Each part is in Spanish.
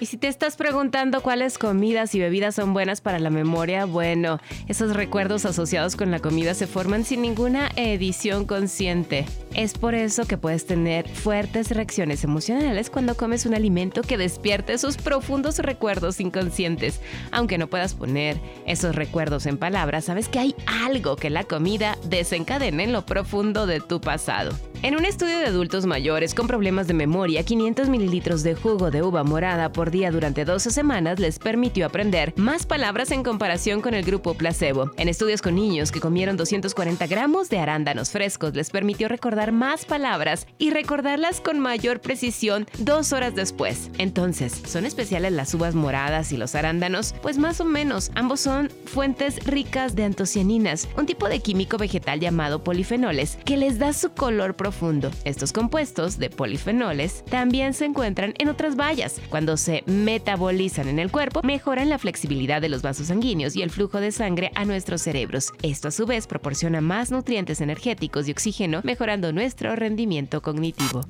Y si te estás preguntando cuáles comidas y bebidas son buenas para la memoria, bueno, esos recuerdos asociados con la comida se forman sin ninguna edición consciente. Es por eso que puedes tener fuertes reacciones emocionales cuando comes un alimento que despierte esos profundos recuerdos inconscientes. Aunque no puedas poner esos recuerdos en palabras, sabes que hay algo que la comida desencadena en lo profundo de tu pasado. En un estudio de adultos mayores con problemas de memoria, 500 mililitros de jugo de uva morada por día durante 12 semanas les permitió aprender más palabras en comparación con el grupo placebo. En estudios con niños que comieron 240 gramos de arándanos frescos les permitió recordar más palabras y recordarlas con mayor precisión dos horas después. Entonces, ¿son especiales las uvas moradas y los arándanos? Pues más o menos, ambos son fuentes ricas de antocianinas, un tipo de químico vegetal llamado polifenoles que les da su color profundo estos compuestos de polifenoles también se encuentran en otras bayas. Cuando se metabolizan en el cuerpo, mejoran la flexibilidad de los vasos sanguíneos y el flujo de sangre a nuestros cerebros. Esto a su vez proporciona más nutrientes energéticos y oxígeno, mejorando nuestro rendimiento cognitivo.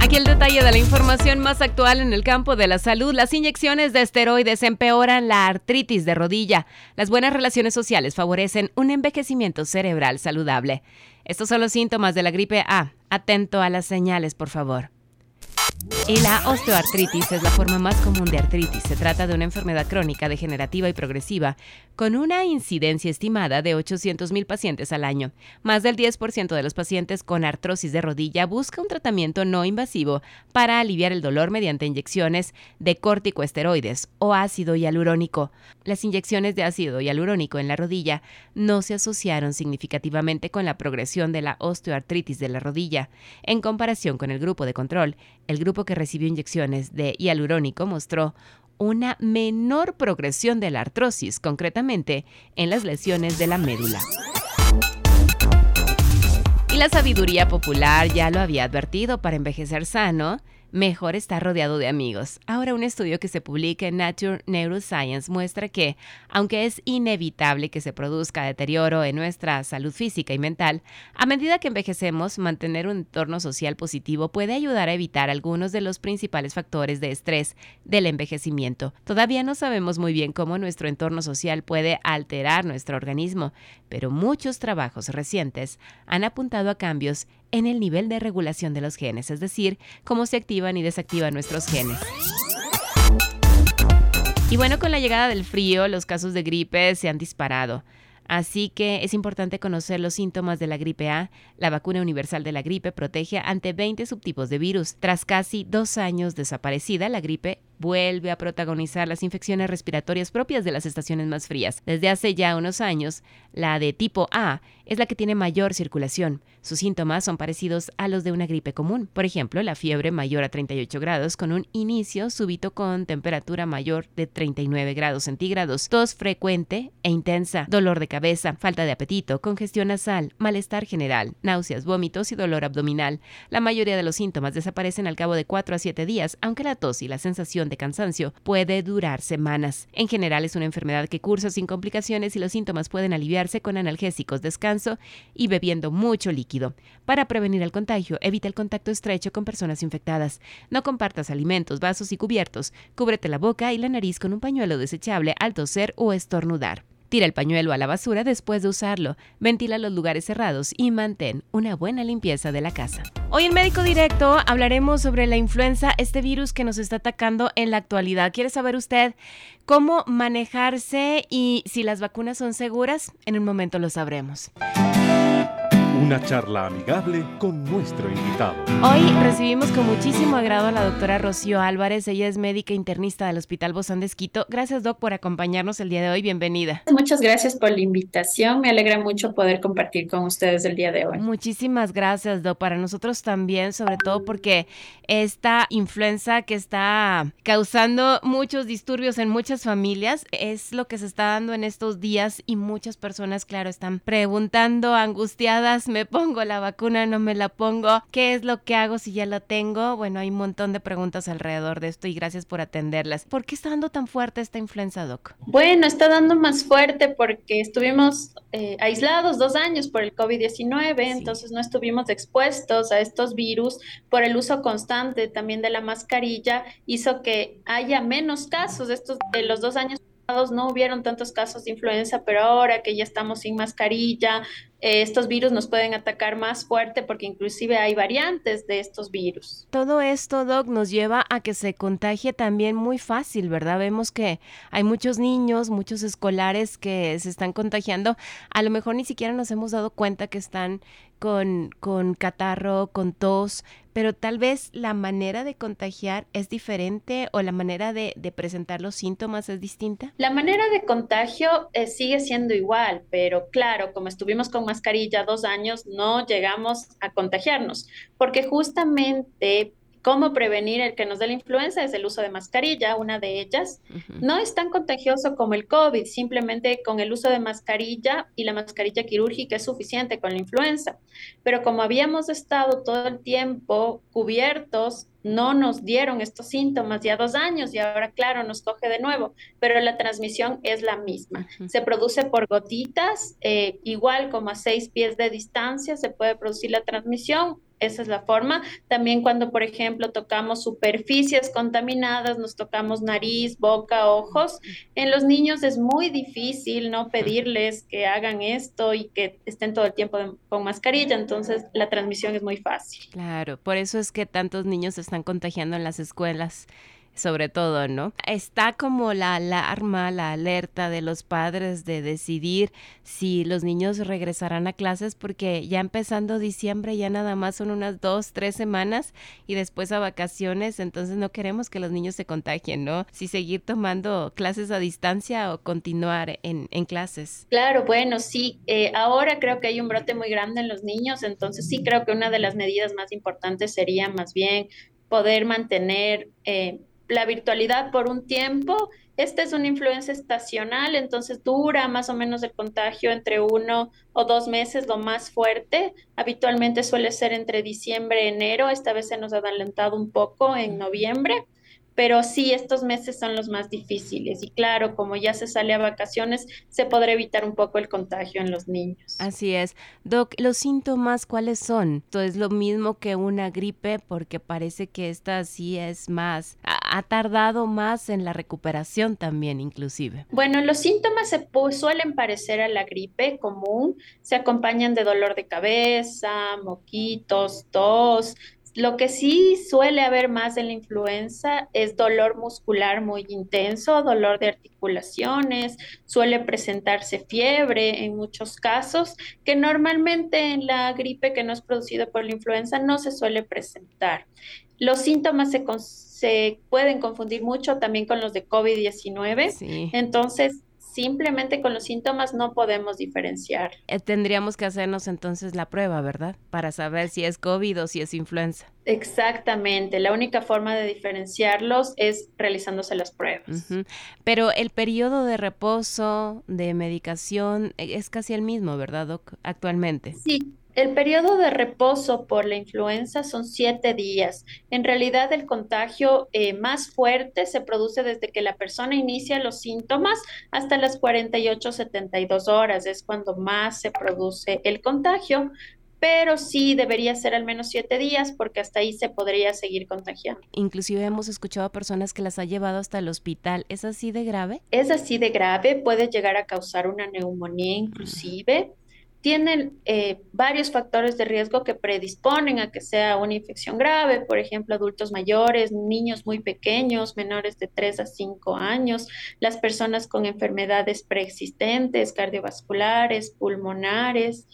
Aquí el detalle de la información más actual en el campo de la salud. Las inyecciones de esteroides empeoran la artritis de rodilla. Las buenas relaciones sociales favorecen un envejecimiento cerebral saludable. Estos son los síntomas de la gripe A. Atento a las señales, por favor. La osteoartritis es la forma más común de artritis. Se trata de una enfermedad crónica, degenerativa y progresiva, con una incidencia estimada de 800.000 pacientes al año. Más del 10% de los pacientes con artrosis de rodilla busca un tratamiento no invasivo para aliviar el dolor mediante inyecciones de corticoesteroides o ácido hialurónico. Las inyecciones de ácido hialurónico en la rodilla no se asociaron significativamente con la progresión de la osteoartritis de la rodilla. En comparación con el grupo de control, el grupo que recibió inyecciones de hialurónico mostró una menor progresión de la artrosis, concretamente en las lesiones de la médula. Y la sabiduría popular ya lo había advertido para envejecer sano mejor estar rodeado de amigos. Ahora un estudio que se publica en Nature Neuroscience muestra que, aunque es inevitable que se produzca deterioro en nuestra salud física y mental, a medida que envejecemos, mantener un entorno social positivo puede ayudar a evitar algunos de los principales factores de estrés del envejecimiento. Todavía no sabemos muy bien cómo nuestro entorno social puede alterar nuestro organismo, pero muchos trabajos recientes han apuntado a cambios en el nivel de regulación de los genes, es decir, cómo se activan y desactivan nuestros genes. Y bueno, con la llegada del frío, los casos de gripe se han disparado. Así que es importante conocer los síntomas de la gripe A. La vacuna universal de la gripe protege ante 20 subtipos de virus. Tras casi dos años desaparecida, la gripe vuelve a protagonizar las infecciones respiratorias propias de las estaciones más frías. Desde hace ya unos años, la de tipo A es la que tiene mayor circulación. Sus síntomas son parecidos a los de una gripe común. Por ejemplo, la fiebre mayor a 38 grados con un inicio súbito con temperatura mayor de 39 grados centígrados, tos frecuente e intensa, dolor de cabeza, falta de apetito, congestión nasal, malestar general, náuseas, vómitos y dolor abdominal. La mayoría de los síntomas desaparecen al cabo de 4 a 7 días, aunque la tos y la sensación de cansancio puede durar semanas. En general es una enfermedad que cursa sin complicaciones y los síntomas pueden aliviarse con analgésicos, descanso y bebiendo mucho líquido. Para prevenir el contagio, evita el contacto estrecho con personas infectadas. No compartas alimentos, vasos y cubiertos. Cúbrete la boca y la nariz con un pañuelo desechable al toser o estornudar. Tira el pañuelo a la basura después de usarlo, ventila los lugares cerrados y mantén una buena limpieza de la casa. Hoy en Médico Directo hablaremos sobre la influenza, este virus que nos está atacando en la actualidad. ¿Quiere saber usted cómo manejarse y si las vacunas son seguras? En un momento lo sabremos. Una charla amigable con nuestro invitado. Hoy recibimos con muchísimo agrado a la doctora Rocío Álvarez. Ella es médica internista del Hospital Bozán de Esquito. Gracias, Doc, por acompañarnos el día de hoy. Bienvenida. Muchas gracias por la invitación. Me alegra mucho poder compartir con ustedes el día de hoy. Muchísimas gracias, Doc. Para nosotros también, sobre todo porque esta influenza que está causando muchos disturbios en muchas familias es lo que se está dando en estos días y muchas personas, claro, están preguntando angustiadas me pongo la vacuna, no me la pongo, qué es lo que hago si ya la tengo. Bueno, hay un montón de preguntas alrededor de esto y gracias por atenderlas. ¿Por qué está dando tan fuerte esta influenza, Doc? Bueno, está dando más fuerte porque estuvimos eh, aislados dos años por el COVID-19, entonces no estuvimos expuestos a estos virus por el uso constante también de la mascarilla, hizo que haya menos casos. Estos de los dos años no hubieron tantos casos de influenza, pero ahora que ya estamos sin mascarilla, eh, estos virus nos pueden atacar más fuerte porque inclusive hay variantes de estos virus. Todo esto, Doc, nos lleva a que se contagie también muy fácil, ¿verdad? Vemos que hay muchos niños, muchos escolares que se están contagiando. A lo mejor ni siquiera nos hemos dado cuenta que están con, con catarro, con tos, pero tal vez la manera de contagiar es diferente o la manera de, presentar los síntomas es distinta? La manera de contagio eh, sigue siendo igual, pero claro, como estuvimos con mascarilla dos años, no llegamos a contagiarnos, porque justamente cómo prevenir el que nos dé la influenza es el uso de mascarilla, una de ellas. No es tan contagioso como el COVID, simplemente con el uso de mascarilla y la mascarilla quirúrgica es suficiente con la influenza. Pero como habíamos estado todo el tiempo cubiertos, no nos dieron estos síntomas ya dos años y ahora, claro, nos coge de nuevo, pero la transmisión es la misma. Se produce por gotitas, eh, igual como a seis pies de distancia se puede producir la transmisión esa es la forma. También cuando, por ejemplo, tocamos superficies contaminadas, nos tocamos nariz, boca, ojos. En los niños es muy difícil no pedirles que hagan esto y que estén todo el tiempo con mascarilla, entonces la transmisión es muy fácil. Claro, por eso es que tantos niños se están contagiando en las escuelas sobre todo, ¿no? Está como la alarma, la alerta de los padres de decidir si los niños regresarán a clases porque ya empezando diciembre ya nada más son unas dos, tres semanas y después a vacaciones, entonces no queremos que los niños se contagien, ¿no? Si seguir tomando clases a distancia o continuar en, clases. Claro, bueno, sí, eh, ahora creo que hay un brote muy grande en los niños, entonces sí creo que una de las medidas más importantes sería más bien poder mantener eh, la virtualidad por un tiempo. Esta es una influencia estacional, entonces dura más o menos el contagio entre uno o dos meses, lo más fuerte. Habitualmente suele ser entre diciembre y enero. Esta vez se nos ha adelantado un poco en noviembre pero sí, estos meses son los más difíciles y claro, como ya se sale a vacaciones, se podrá evitar un poco el contagio en los niños. Así es. Doc, ¿los síntomas cuáles son? ¿Todo es lo mismo que una gripe? Porque parece que esta sí es más, ha, tardado más en la recuperación también inclusive. Bueno, los síntomas se suelen parecer a la gripe común, se acompañan de dolor de cabeza, moquitos, tos, lo que sí suele haber más en la influenza es dolor muscular muy intenso, dolor de articulaciones, suele presentarse fiebre en muchos casos, que normalmente en la gripe que no es producida por la influenza no se suele presentar. Los síntomas se, pueden confundir mucho también con los de COVID-19. Entonces, simplemente con los síntomas no podemos diferenciar. Eh, tendríamos que hacernos entonces la prueba, ¿verdad? Para saber si es COVID o si es influenza. Exactamente, la única forma de diferenciarlos es realizándose las pruebas. Pero el periodo de reposo, de medicación, e, es casi el mismo, ¿verdad, Doc? Actualmente. Sí, el periodo de reposo por la influenza son siete días. En realidad, el contagio eh, más fuerte se produce desde que la persona inicia los síntomas hasta las 48-72 horas. Es cuando más se produce el contagio pero sí debería ser al menos siete días porque hasta ahí se podría seguir contagiando. Inclusive hemos escuchado a personas que las ha llevado hasta el hospital. ¿Es así de grave? Es así de grave, puede llegar a causar una neumonía inclusive tienen eh, varios factores de riesgo que predisponen a que sea una infección grave, por ejemplo, adultos mayores, niños muy pequeños, menores de 3 a 5 años, las personas con enfermedades preexistentes, cardiovasculares, pulmonares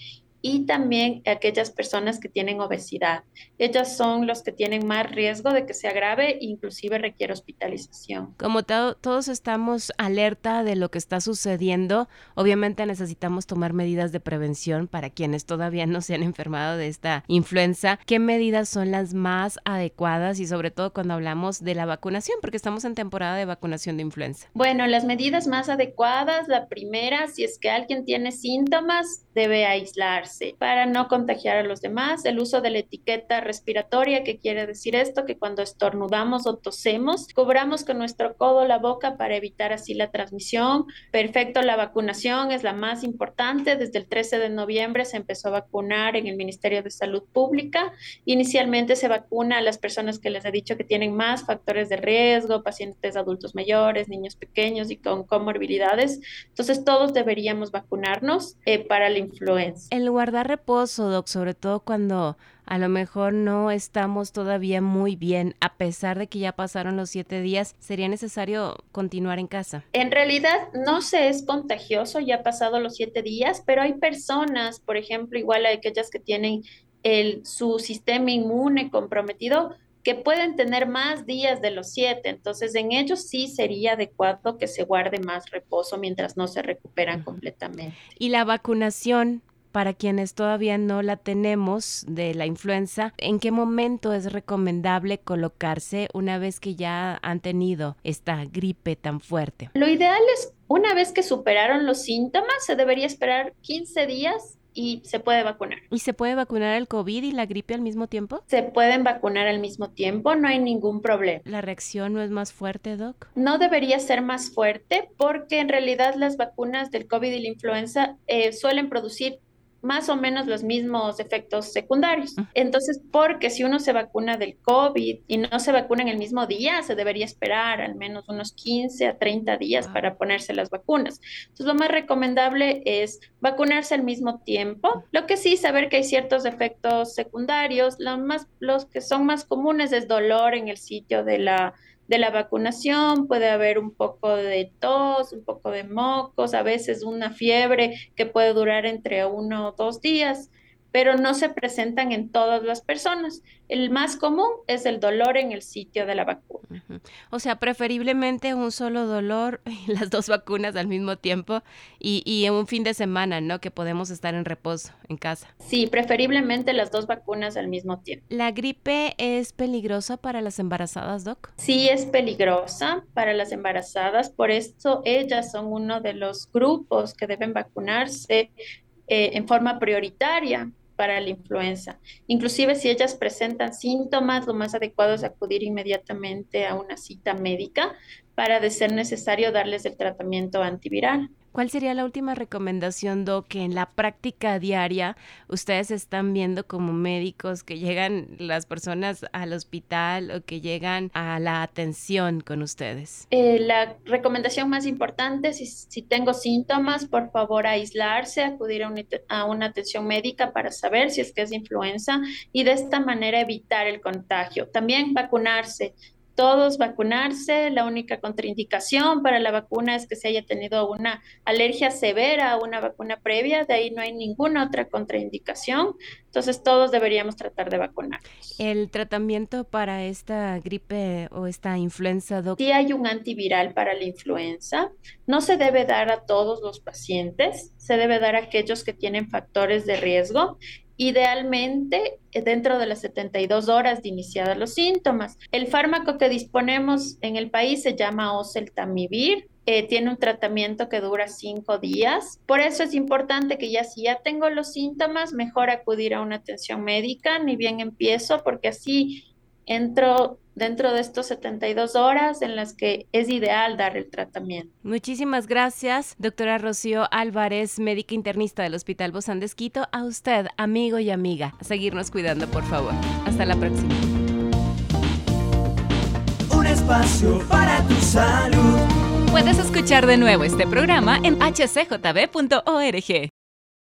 y también aquellas personas que tienen obesidad. Ellas son los que tienen más riesgo de que se agrave e inclusive requiere hospitalización. Como todos estamos alerta de lo que está sucediendo, obviamente necesitamos tomar medidas de prevención para quienes todavía no se han enfermado de esta influenza. ¿Qué medidas son las más adecuadas y sobre todo cuando hablamos de la vacunación? Porque estamos en temporada de vacunación de influenza. Bueno, las medidas más adecuadas, la primera, si es que alguien tiene síntomas, debe aislarse para no contagiar a los demás. El uso de la etiqueta respiratoria, que quiere decir esto, que cuando estornudamos o tosemos, cubramos con nuestro codo la boca para evitar así la transmisión. Perfecto, la vacunación es la más importante. Desde el 13 de noviembre se empezó a vacunar en el Ministerio de Salud Pública. Inicialmente se vacuna a las personas que les he dicho que tienen más factores de riesgo, pacientes adultos mayores, niños pequeños y con comorbilidades. Entonces todos deberíamos vacunarnos eh, para la influenza. El guardar reposo, Doc, sobre todo cuando a lo mejor no estamos todavía muy bien, a pesar de que ya pasaron los siete días, ¿sería necesario continuar en casa? En realidad no se es contagioso, ya ha pasado los siete días, pero hay personas, por ejemplo, igual a aquellas que tienen el, su sistema inmune comprometido, que pueden tener más días de los siete. Entonces, en ellos sí sería adecuado que se guarde más reposo mientras no se recuperan completamente. ¿Y la vacunación? Para quienes todavía no la tenemos de la influenza, ¿en qué momento es recomendable colocarse una vez que ya han tenido esta gripe tan fuerte? Lo ideal es, una vez que superaron los síntomas, se debería esperar 15 días y se puede vacunar. ¿Y se puede vacunar el COVID y la gripe al mismo tiempo? Se pueden vacunar al mismo tiempo, no hay ningún problema. ¿La reacción no es más fuerte, Doc? No debería ser más fuerte porque en realidad las vacunas del COVID y la influenza eh, suelen producir más o menos los mismos efectos secundarios. Entonces, porque si uno se vacuna del COVID y no se vacuna en el mismo día, se debería esperar al menos unos 15 a 30 días para ponerse las vacunas. Entonces, lo más recomendable es vacunarse al mismo tiempo. Lo que sí, saber que hay ciertos efectos secundarios. Lo más, los que son más comunes es dolor en el sitio de la de la vacunación, puede haber un poco de tos, un poco de mocos, a veces una fiebre que puede durar entre uno o dos días pero no se presentan en todas las personas. El más común es el dolor en el sitio de la vacuna. O sea, preferiblemente un solo dolor las dos vacunas al mismo tiempo y, y, en un fin de semana, ¿no? Que podemos estar en reposo en casa. Sí, preferiblemente las dos vacunas al mismo tiempo. ¿La gripe es peligrosa para las embarazadas, Doc? Sí, es peligrosa para las embarazadas, por eso ellas son uno de los grupos que deben vacunarse eh, en forma prioritaria para la influenza. Inclusive si ellas presentan síntomas, lo más adecuado es acudir inmediatamente a una cita médica para, de ser necesario, darles el tratamiento antiviral. ¿Cuál sería la última recomendación, Doc, que en la práctica diaria ustedes están viendo como médicos que llegan las personas al hospital o que llegan a la atención con ustedes? Eh, la recomendación más importante, si, si, tengo síntomas, por favor aislarse, acudir a, a una atención médica para saber si es que es influenza y de esta manera evitar el contagio. También vacunarse todos vacunarse. La única contraindicación para la vacuna es que se haya tenido una alergia severa a una vacuna previa, de ahí no hay ninguna otra contraindicación. Entonces todos deberíamos tratar de vacunar. ¿El tratamiento para esta gripe o esta influenza, doctor? Sí hay un antiviral para la influenza. No se debe dar a todos los pacientes, se debe dar a aquellos que tienen factores de riesgo idealmente eh, dentro de las 72 horas de iniciados los síntomas. El fármaco que disponemos en el país se llama oseltamivir. Eh, tiene un tratamiento que dura cinco días. Por eso es importante que ya si ya tengo los síntomas, mejor acudir a una atención médica, ni bien empiezo, porque así entro dentro de estos 72 horas en las que es ideal dar el tratamiento. Muchísimas gracias, doctora Rocío Álvarez, médica internista del Hospital Bozán de Esquito. A usted, amigo y amiga, a seguirnos cuidando, por favor. Hasta la próxima. Un espacio para tu salud. Puedes escuchar de nuevo este programa en hcjb.org.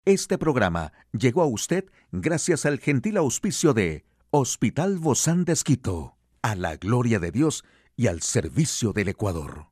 Este programa llegó a usted gracias al gentil auspicio de Hospital Bozán de Esquito, a la gloria de Dios y al servicio del Ecuador.